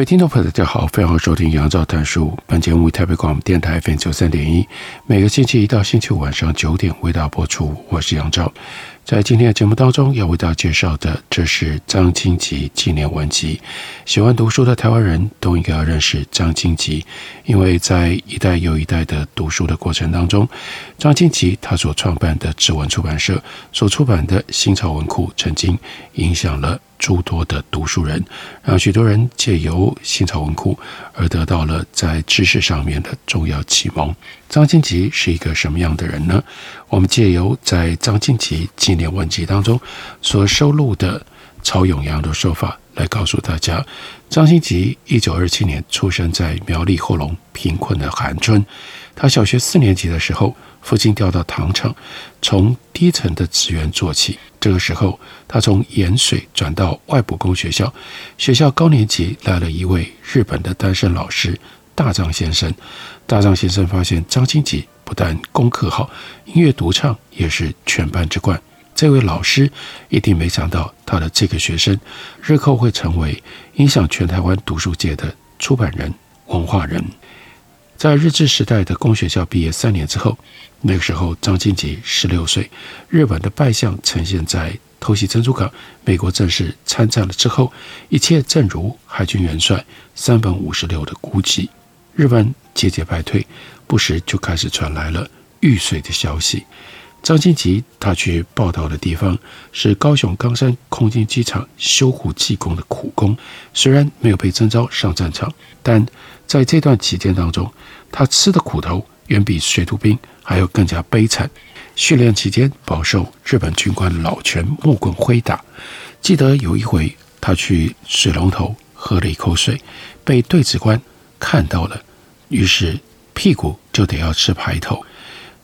各位听众朋友，大家好，欢迎收听杨照谈书。本节目为台北广播电台 FM 九三点一，每个星期一到星期五晚上九点为大家播出。我是杨照，在今天的节目当中要为大家介绍的，这是张经吉纪念文集。喜欢读书的台湾人都应该要认识张经吉，因为在一代又一代的读书的过程当中，张经吉他所创办的志文出版社所出版的新潮文库，曾经影响了。诸多的读书人，让许多人借由新潮文库而得到了在知识上面的重要启蒙。张静吉是一个什么样的人呢？我们借由在张静吉纪念文集当中所收录的曹永阳的说法来告诉大家：张静吉一九二七年出生在苗栗后龙贫困的寒村，他小学四年级的时候，父亲调到糖厂，从低层的职员做起。这个时候，他从盐水转到外埔工学校。学校高年级来了一位日本的单身老师，大藏先生。大藏先生发现张经吉不但功课好，音乐独唱也是全班之冠。这位老师一定没想到，他的这个学生日后会成为影响全台湾读书界的出版人、文化人。在日治时代的工学校毕业三年之后，那个时候张经吉十六岁，日本的败相呈现在偷袭珍珠港，美国正式参战了之后，一切正如海军元帅山本五十六的估计，日本节节败退，不时就开始传来了玉碎的消息。张经吉他去报道的地方是高雄冈山空军机场修护技工的苦工，虽然没有被征召上战场，但在这段期间当中，他吃的苦头远比水土兵还要更加悲惨。训练期间饱受日本军官老拳木棍挥打。记得有一回，他去水龙头喝了一口水，被对指官看到了，于是屁股就得要吃排头。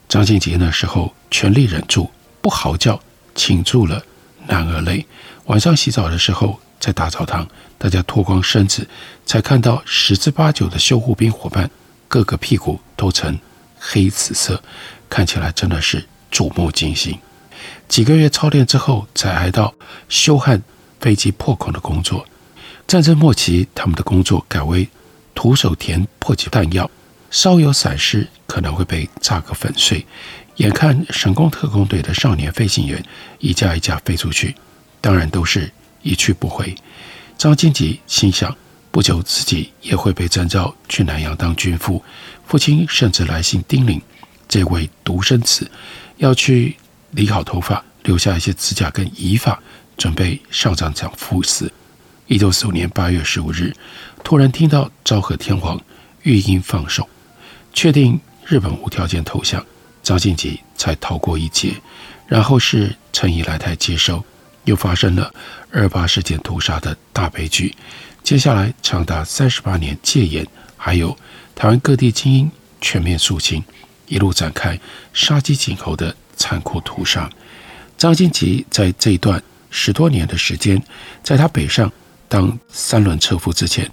张经吉那时候全力忍住不嚎叫，倾注了男儿泪。晚上洗澡的时候，在大澡堂，大家脱光身子，才看到十之八九的修护兵伙伴，个个屁股都呈黑紫色，看起来真的是触目惊心。几个月操练之后，才挨到修焊飞机破孔的工作。战争末期，他们的工作改为徒手填迫击弹药，稍有闪失，可能会被炸个粉碎。眼看省共特攻队的少年飞行员一架一架飞出去，当然都是。一去不回，张金吉心想，不久自己也会被征召去南洋当军夫。父亲甚至来信叮咛，这位独生子要去理好头发，留下一些指甲跟遗发，准备上战场赴死。一九四五年八月十五日，突然听到昭和天皇御音放手，确定日本无条件投降，张经吉才逃过一劫。然后是陈仪来台接收。又发生了二八事件屠杀的大悲剧，接下来长达三十八年戒严，还有台湾各地精英全面肃清，一路展开杀鸡儆猴的残酷屠杀。张经吉在这一段十多年的时间，在他北上当三轮车夫之前，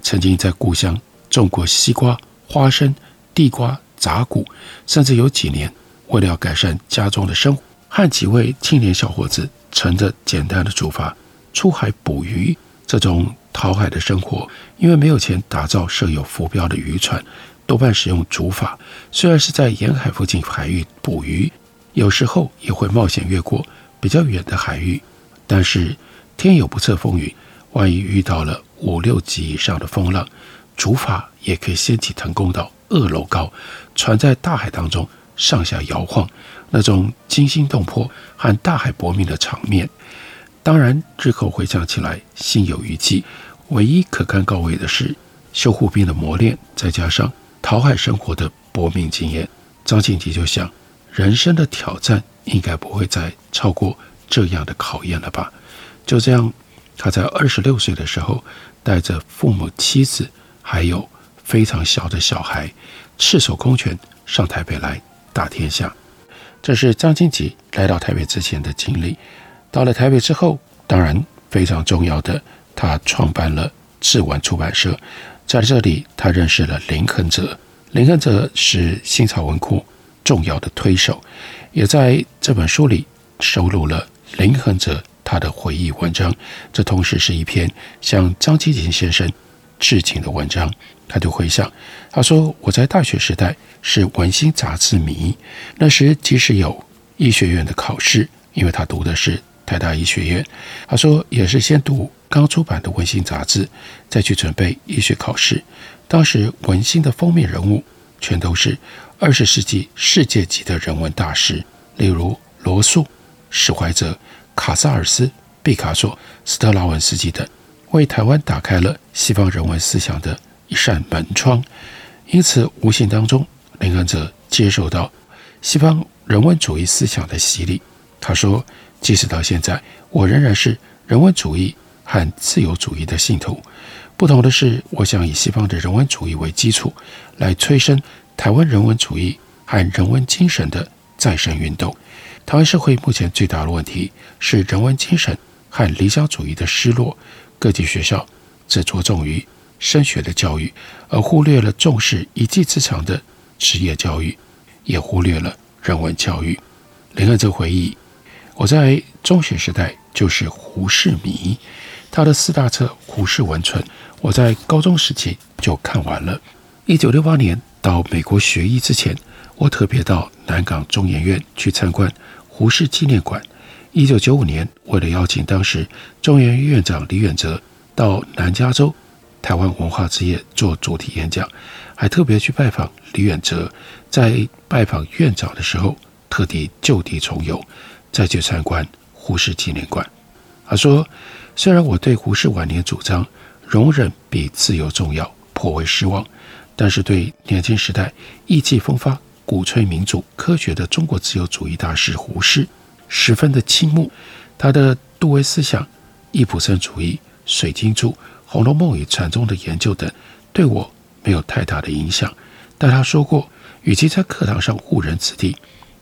曾经在故乡种过西瓜、花生、地瓜、杂谷，甚至有几年为了要改善家中的生活，和几位青年小伙子。乘着简单的竹筏出海捕鱼，这种讨海的生活，因为没有钱打造设有浮标的渔船，多半使用竹筏。虽然是在沿海附近海域捕鱼，有时候也会冒险越过比较远的海域。但是天有不测风云，万一遇到了五六级以上的风浪，竹筏也可以掀起腾空到二楼高，船在大海当中上下摇晃。那种惊心动魄和大海搏命的场面，当然之后回想起来心有余悸。唯一可堪告慰的是，修护兵的磨练，再加上讨海生活的搏命经验，张经吉就想，人生的挑战应该不会再超过这样的考验了吧？就这样，他在二十六岁的时候，带着父母、妻子，还有非常小的小孩，赤手空拳上台北来打天下。这是张经吉来到台北之前的经历。到了台北之后，当然非常重要的，他创办了志文出版社。在这里，他认识了林亨哲。林亨哲是新潮文库重要的推手，也在这本书里收录了林亨哲他的回忆文章。这同时是一篇向张经吉先生致敬的文章。他就回想，他说：“我在大学时代是文心杂志迷，那时即使有医学院的考试，因为他读的是台大医学院。他说也是先读刚出版的文心杂志，再去准备医学考试。当时文心的封面人物全都是二十世纪世界级的人文大师，例如罗素、史怀哲、卡萨尔斯、毕卡索、斯特拉文斯基等，为台湾打开了西方人文思想的。”一扇门窗，因此无形当中，林亨哲接受到西方人文主义思想的洗礼。他说：“即使到现在，我仍然是人文主义和自由主义的信徒。不同的是，我想以西方的人文主义为基础，来催生台湾人文主义和人文精神的再生运动。台湾社会目前最大的问题是人文精神和理想主义的失落。各级学校只着重于。”升学的教育，而忽略了重视一技之长的职业教育，也忽略了人文教育。林亨哲回忆：“我在中学时代就是胡适迷，他的四大册《胡适文存》，我在高中时期就看完了。一九六八年到美国学医之前，我特别到南港中研院去参观胡适纪念馆。一九九五年，为了邀请当时中研院院长李远哲到南加州。”台湾文化之夜做主题演讲，还特别去拜访李远哲。在拜访院长的时候，特地就地重游，再去参观胡适纪念馆。他说：“虽然我对胡适晚年主张容忍比自由重要颇为失望，但是对年轻时代意气风发、鼓吹民主科学的中国自由主义大师胡适十分的倾慕。他的杜威思想、易卜生主义、水晶柱。”《红楼梦》与禅宗的研究等，对我没有太大的影响。但他说过，与其在课堂上误人子弟，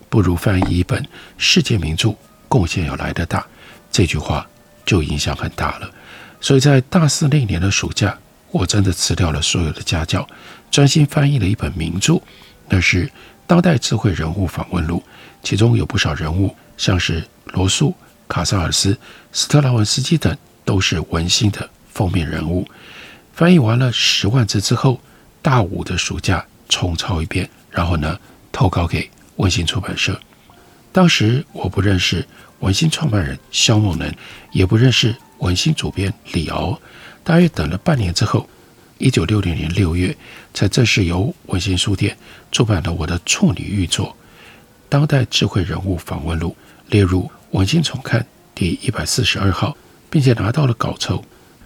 不如翻译一本世界名著，贡献要来得大。这句话就影响很大了。所以在大四那年的暑假，我真的辞掉了所有的家教，专心翻译了一本名著，那是《当代智慧人物访问录》，其中有不少人物，像是罗素、卡萨尔斯、斯特拉文斯基等，都是文心的。封面人物翻译完了十万字之后，大五的暑假重抄一遍，然后呢投稿给文心出版社。当时我不认识文心创办人肖梦能，也不认识文心主编李敖。大约等了半年之后，一九六零年六月，才正式由文心书店出版了我的处女玉作《当代智慧人物访问录》，列入文心丛刊第一百四十二号，并且拿到了稿酬。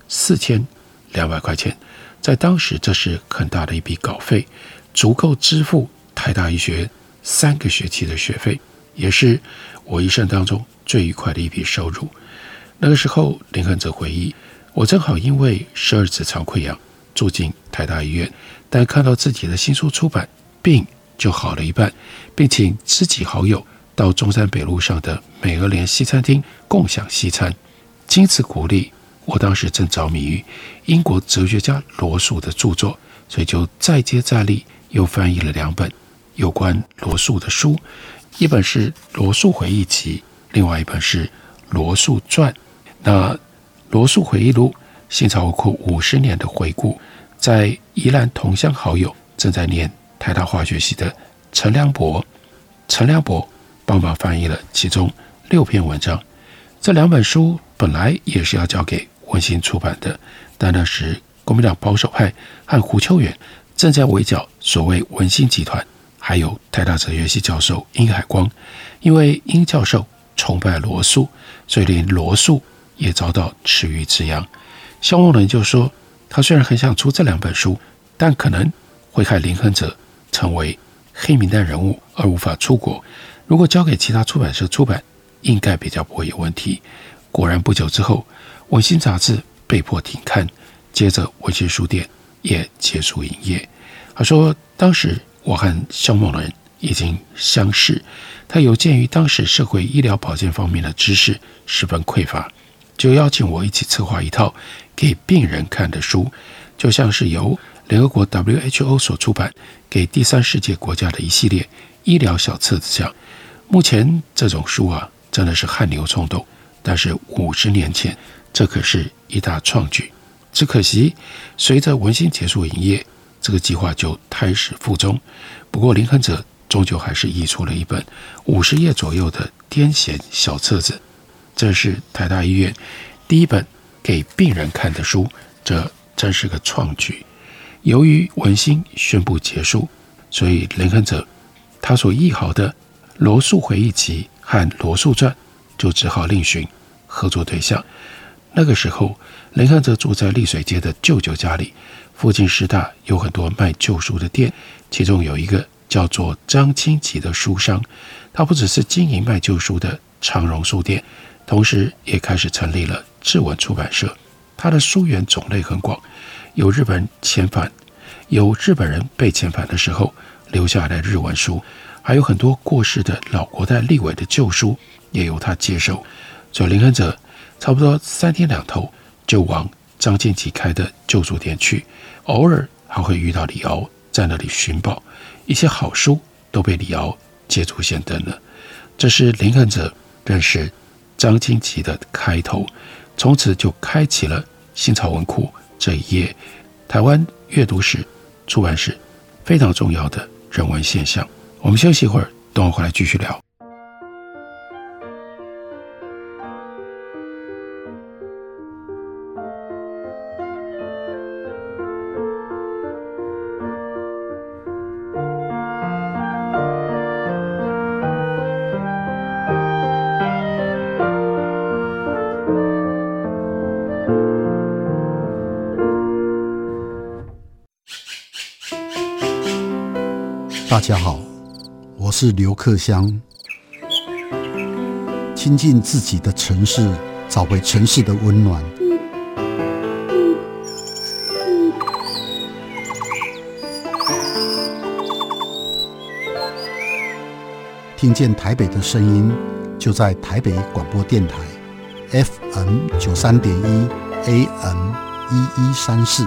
四千两百块钱，在当时这是很大的一笔稿费，足够支付台大医学院三个学期的学费，也是我一生当中最愉快的一笔收入。那个时候，林亨哲回忆，我正好因为十二指肠溃疡住进台大医院，但看到自己的新书出版，病就好了一半，并请知己好友到中山北路上的美俄联西餐厅共享西餐，经此鼓励。我当时正着迷于英国哲学家罗素的著作，所以就再接再厉，又翻译了两本有关罗素的书，一本是《罗素回忆集》，另外一本是《罗素传》。那《罗素回忆录》新潮文库五十年的回顾，在宜兰同乡好友正在念台大化学系的陈良博，陈良博帮忙翻译了其中六篇文章。这两本书本来也是要交给。文心出版的，但那时国民党保守派和胡秋远正在围剿所谓文心集团，还有台大哲学系教授殷海光，因为殷教授崇拜罗素，所以连罗素也遭到池鱼之殃。萧梦能就说，他虽然很想出这两本书，但可能会害林亨哲成为黑名单人物而无法出国。如果交给其他出版社出版，应该比较不会有问题。果然不久之后，《文心》杂志被迫停刊，接着文心书店也结束营业。他说：“当时我和肖梦人已经相识，他有鉴于当时社会医疗保健方面的知识十分匮乏，就邀请我一起策划一套给病人看的书，就像是由联合国 WHO 所出版给第三世界国家的一系列医疗小册子这样。目前这种书啊，真的是汗流冲动，但是五十年前，这可是一大创举。只可惜，随着文心结束营业。”这个计划就胎死腹中。不过林亨哲终究还是译出了一本五十页左右的癫痫小册子，这是台大医院第一本给病人看的书，这真是个创举。由于文心宣布结束，所以林亨哲他所译好的《罗素回忆集》和《罗素传》就只好另寻合作对象。那个时候，林汉哲住在丽水街的舅舅家里。附近师大有很多卖旧书的店，其中有一个叫做张清吉的书商，他不只是经营卖旧书的长荣书店，同时也开始成立了志文出版社。他的书源种类很广，有日本遣返，有日本人被遣返的时候留下来的日文书，还有很多过世的老国代立委的旧书也由他接手。所以林亨哲差不多三天两头就往张清吉开的旧书店去。偶尔还会遇到李敖在那里寻宝，一些好书都被李敖捷足先登了。这是林亨哲认识张清吉的开头，从此就开启了新潮文库这一页，台湾阅读史、出版史非常重要的人文现象。我们休息一会儿，等我回来继续聊。大家好，我是刘克湘。亲近自己的城市，找回城市的温暖。听见台北的声音，就在台北广播电台 FM 九三点一 AM 一一三四。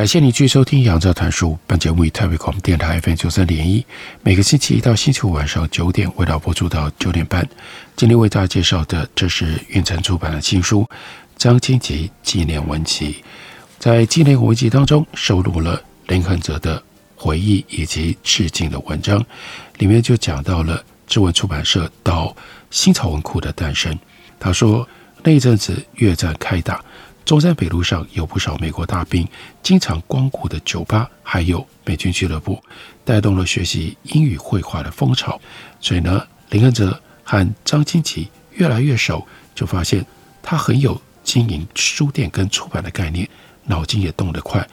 感谢你继续收听《杨照谈书》。本节目以台北广播电台 FM 九三点一，每个星期一到星期五晚上九点，为大家播出到九点半。今天为大家介绍的，这是运城出版的新书《张清吉纪念文集》。在纪念文集当中，收录了林亨哲的回忆以及致敬的文章，里面就讲到了志文出版社到新潮文库的诞生。他说，那一阵子越战开打。中山北路上有不少美国大兵经常光顾的酒吧，还有美军俱乐部，带动了学习英语绘画的风潮。所以呢，林恩哲和张清吉越来越熟，就发现他很有经营书店跟出版的概念，脑筋也动得快。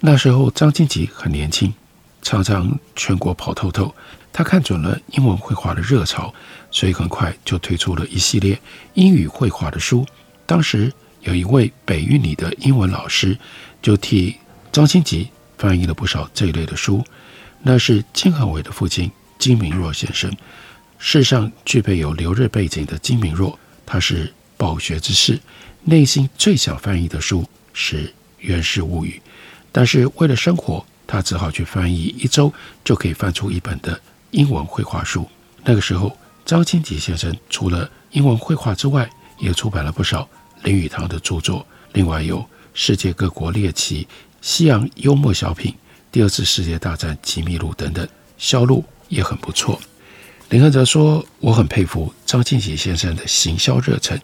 那时候张清吉很年轻，常常全国跑透透。他看准了英文绘画的热潮，所以很快就推出了一系列英语绘画的书。当时。有一位北一女的英文老师，就替张清吉翻译了不少这一类的书。那是金恒伟的父亲金明若先生。世上具备有留日背景的金明若，他是饱学之士，内心最想翻译的书是《源氏物语》，但是为了生活，他只好去翻译一周就可以翻出一本的英文绘画书。那个时候，张清吉先生除了英文绘画之外，也出版了不少林语堂的著作，另外有《世界各国猎奇》《西洋幽默小品》《第二次世界大战奇密录》等等，销路也很不错。林亨泽说：“我很佩服张清吉先生的行销热忱，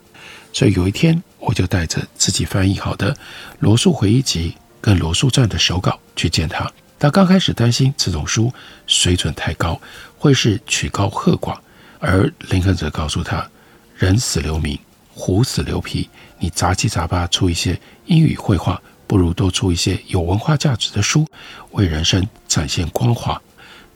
所以有一天我就带着自己翻译好的《罗素回忆集》跟《罗素传》的手稿去见他。他刚开始担心这种书水准太高，会是曲高和寡，而林亨泽告诉他：‘人死留名。’”虎死留皮，你杂七杂八出一些英语绘画，不如多出一些有文化价值的书，为人生展现光华，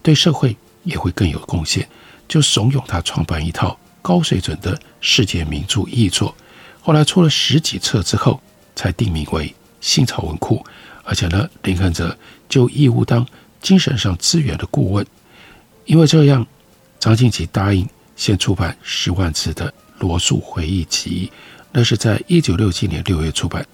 对社会也会更有贡献。就怂恿他创办一套高水准的世界名著译作。后来出了十几册之后，才定名为新草文库。而且呢，林肯泽就义务当精神上资源的顾问。因为这样，张静琪答应先出版十万字的。罗素回忆集，那是在一九六七年六月出版。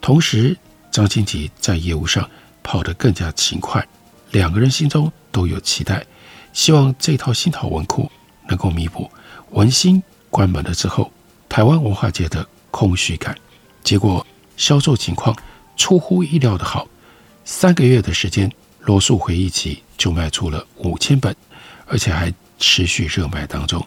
同时，张清吉在业务上跑得更加勤快，两个人心中都有期待，希望这套新潮文库能够弥补文心关门了之后台湾文化界的空虚感。结果销售情况出乎意料的好，三个月的时间，罗素回忆集就卖出了五千本，而且还持续热卖当中。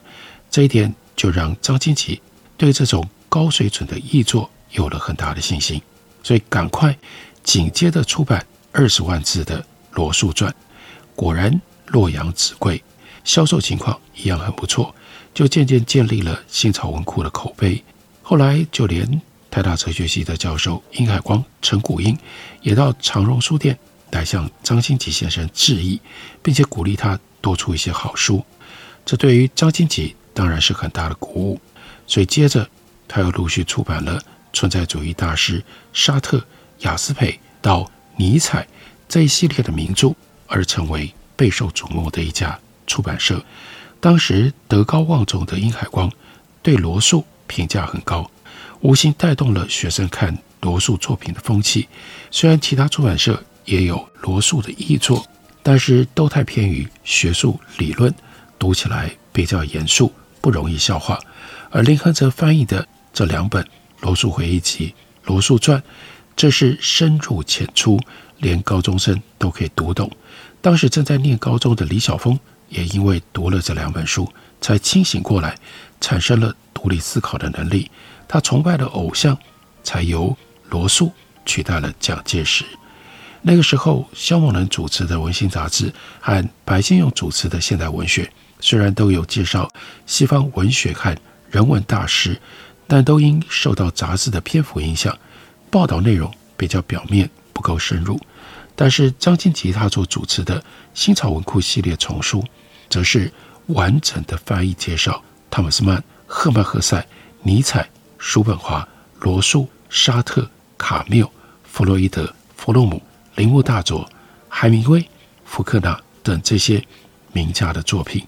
这一点。就让张清吉对这种高水准的译作有了很大的信心，所以赶快紧接着出版二十万字的《罗素传》，果然洛阳纸贵，销售情况一样很不错，就渐渐建立了新潮文库的口碑。后来就连台大哲学系的教授殷海光、陈古英也到长荣书店来向张清吉先生致意，并且鼓励他多出一些好书。这对于张清吉。当然是很大的鼓舞，所以接着他又陆续出版了存在主义大师沙特、雅斯培到尼采这一系列的名著，而成为备受瞩目的一家出版社。当时德高望重的殷海光对罗素评价很高，无形带动了学生看罗素作品的风气。虽然其他出版社也有罗素的译作，但是都太偏于学术理论，读起来比较严肃。不容易消化，而林亨泽翻译的这两本《罗素回忆集》《罗素传》，这是深入浅出，连高中生都可以读懂。当时正在念高中的李晓峰，也因为读了这两本书，才清醒过来，产生了独立思考的能力。他崇拜的偶像，才由罗素取代了蒋介石。那个时候，萧梦人主持的《文心》杂志和白先勇主持的《现代文学》。虽然都有介绍西方文学和人文大师，但都因受到杂志的篇幅影响，报道内容比较表面，不够深入。但是张清吉他所主持的新潮文库系列丛书，则是完整的翻译介绍汤姆斯曼、赫曼·赫塞、尼采、叔本华、罗素、沙特、卡缪、弗洛伊德、弗洛姆、铃木大佐、海明威、福克纳等这些名家的作品。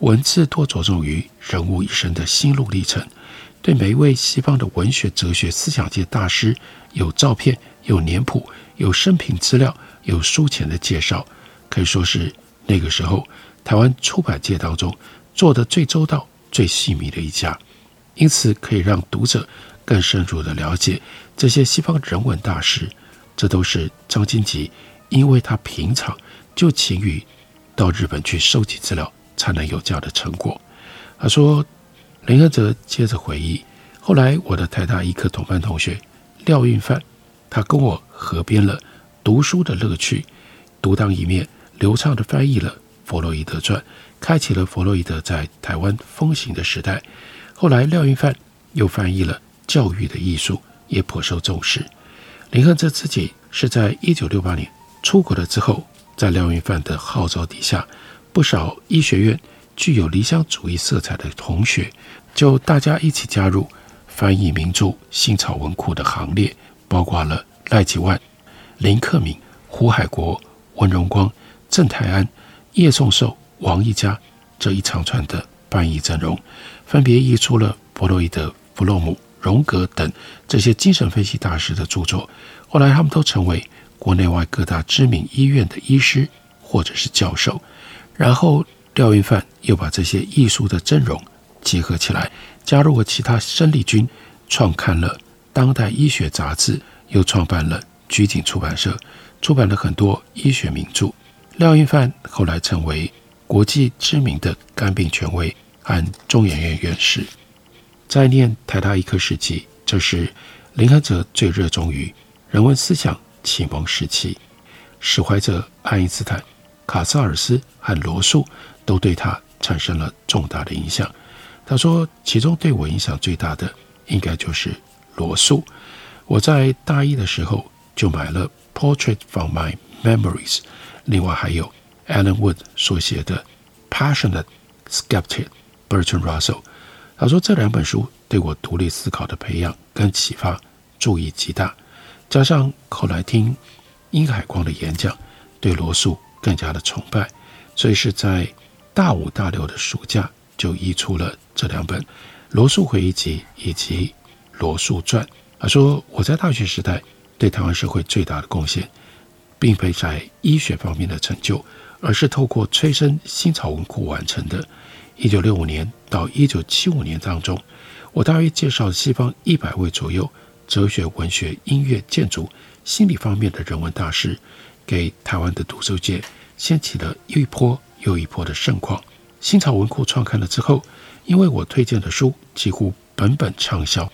文字多着重于人物一生的心路历程，对每一位西方的文学、哲学、思想界大师有照片、有年谱、有生平资料、有书前的介绍，可以说是那个时候台湾出版界当中做的最周到、最细密的一家。因此，可以让读者更深入的了解这些西方人文大师。这都是张金吉，因为他平常就勤于到日本去收集资料。才能有这样的成果。他说：“林亨泽接着回忆，后来我的台大医科同班同学廖运范，他跟我合编了读书的乐趣，独当一面，流畅地翻译了弗洛伊德传，开启了弗洛伊德在台湾风行的时代。后来廖运范又翻译了教育的艺术，也颇受重视。林亨泽自己是在一九六八年出国了之后，在廖运范的号召底下。”不少医学院具有理想主义色彩的同学，就大家一起加入翻译名著新潮文库的行列，包括了赖其万、林克敏、胡海国、温荣光、郑泰安、叶颂寿、王一家这一长串的翻译阵容，分别译出了弗洛伊德、弗洛姆、荣格等这些精神分析大师的著作。后来，他们都成为国内外各大知名医院的医师或者是教授。然后，廖云范又把这些艺术的阵容结合起来，加入了其他生力军，创刊了《当代医学杂志》，又创办了菊景出版社，出版了很多医学名著。廖云范后来成为国际知名的肝病权威和中研院院士。在念台大医科时期，这是林亨哲最热衷于人文思想启蒙时期。史怀哲、爱因斯坦、卡萨尔斯和罗素都对他产生了重大的影响。他说，其中对我影响最大的，应该就是罗素。我在大一的时候就买了《Portrait from My Memories》。另外还有 Alan Wood 所写的《Passionate Skeptic》，Bertrand Russell。他说这两本书对我独立思考的培养跟启发助益极大，加上后来听殷海光的演讲，对罗素更加的崇拜，所以是在大五大六的暑假就译出了这两本《罗素回忆集》以及《罗素传》。他说我在大学时代对台湾社会最大的贡献。并非在医学方面的成就，而是透过催生新潮文库完成的。一九六五年到一九七五年当中，我大约介绍西方一百位左右哲学、文学、音乐、建筑、心理方面的人文大师，给台湾的读书界掀起了又一波又一波的盛况。新潮文库创刊了之后，因为我推荐的书几乎本本畅销，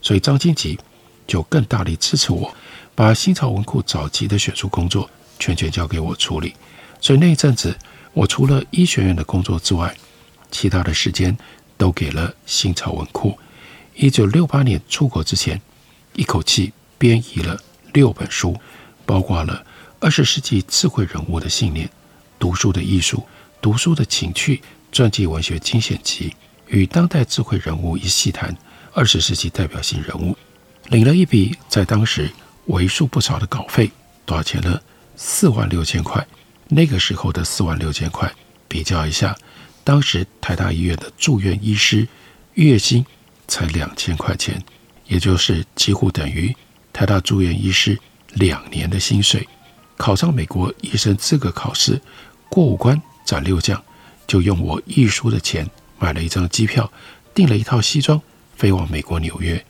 所以张金吉就更大力支持我。把新潮文库早期的选书工作全权交给我处理，所以那一阵子，我除了医学院的工作之外，其他的时间都给了新潮文库。一九六八年出国之前，一口气编译了六本书，包括了二十世纪智慧人物的信念、读书的艺术、读书的情趣、传记文学精选集与当代智慧人物一细谈二十世纪代表性人物，领了一笔在当时。为数不少的稿费，多少钱呢？四万六千块。那个时候的四万六千块，比较一下，当时台大医院的住院医师月薪才两千块钱，也就是几乎等于台大住院医师两年的薪水。考上美国医生资格考试，过五关斩六将，就用我译书的钱买了一张机票，订了一套西装，飞往美国纽约。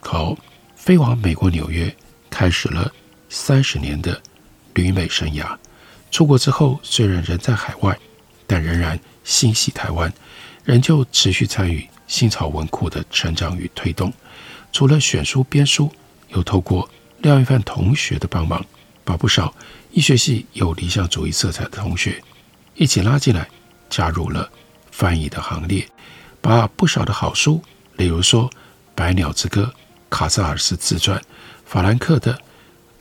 好，飞往美国纽约。开始了三十年的旅美生涯。出国之后，虽然人在海外，但仍然心系台湾，仍旧持续参与新潮文库的成长与推动。除了选书编书，又透过廖一帆同学的帮忙，把不少医学系有理想主义色彩的同学一起拉进来，加入了翻译的行列，把不少的好书，例如说《百鸟之歌》、卡萨尔斯自传。法兰克的《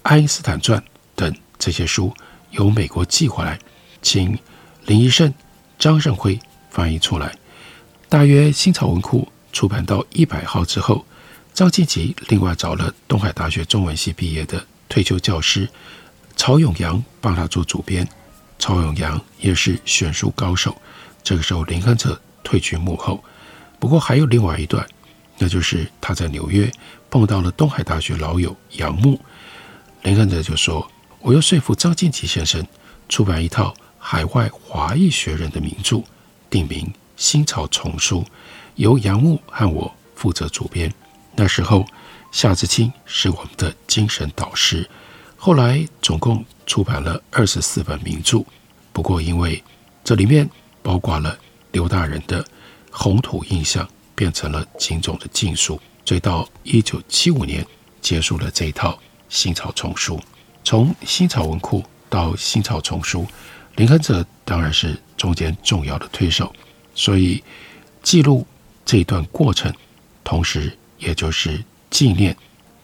爱因斯坦传》等这些书由美国寄回来，请林宜盛、张胜辉翻译出来。大约新草文库出版到一百号之后，张金吉另外找了东海大学中文系毕业的退休教师曹永阳帮他做主编。曹永阳也是选书高手。这个时候，林亨哲退居幕后。不过还有另外一段，那就是他在纽约。碰到了东海大学老友杨牧，林亨哲就说：“我要说服张金吉先生出版一套海外华裔学人的名著，定名《新草丛书》，由杨牧和我负责主编。那时候夏志清是我们的精神导师。后来总共出版了二十四本名著，不过因为这里面包括了刘大人的《红土印象》，变成了警总的禁书。”所以到一九七五年结束了这一套新草丛书，从新草文库到新草丛书，林亨哲当然是中间重要的推手，所以记录这一段过程，同时也就是纪念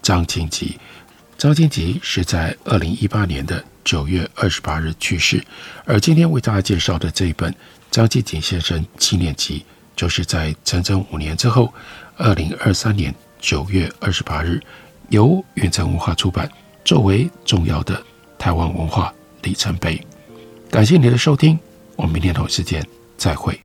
张金吉。张金吉是在二零一八年的九月二十八日去世，而今天为大家介绍的这一本张静吉先生纪念集，就是在整整五年之后。二零二三年九月二十八日，由远征文化出版，作为重要的台湾文化里程碑。感谢您的收听，我们明天同一，时间，再会。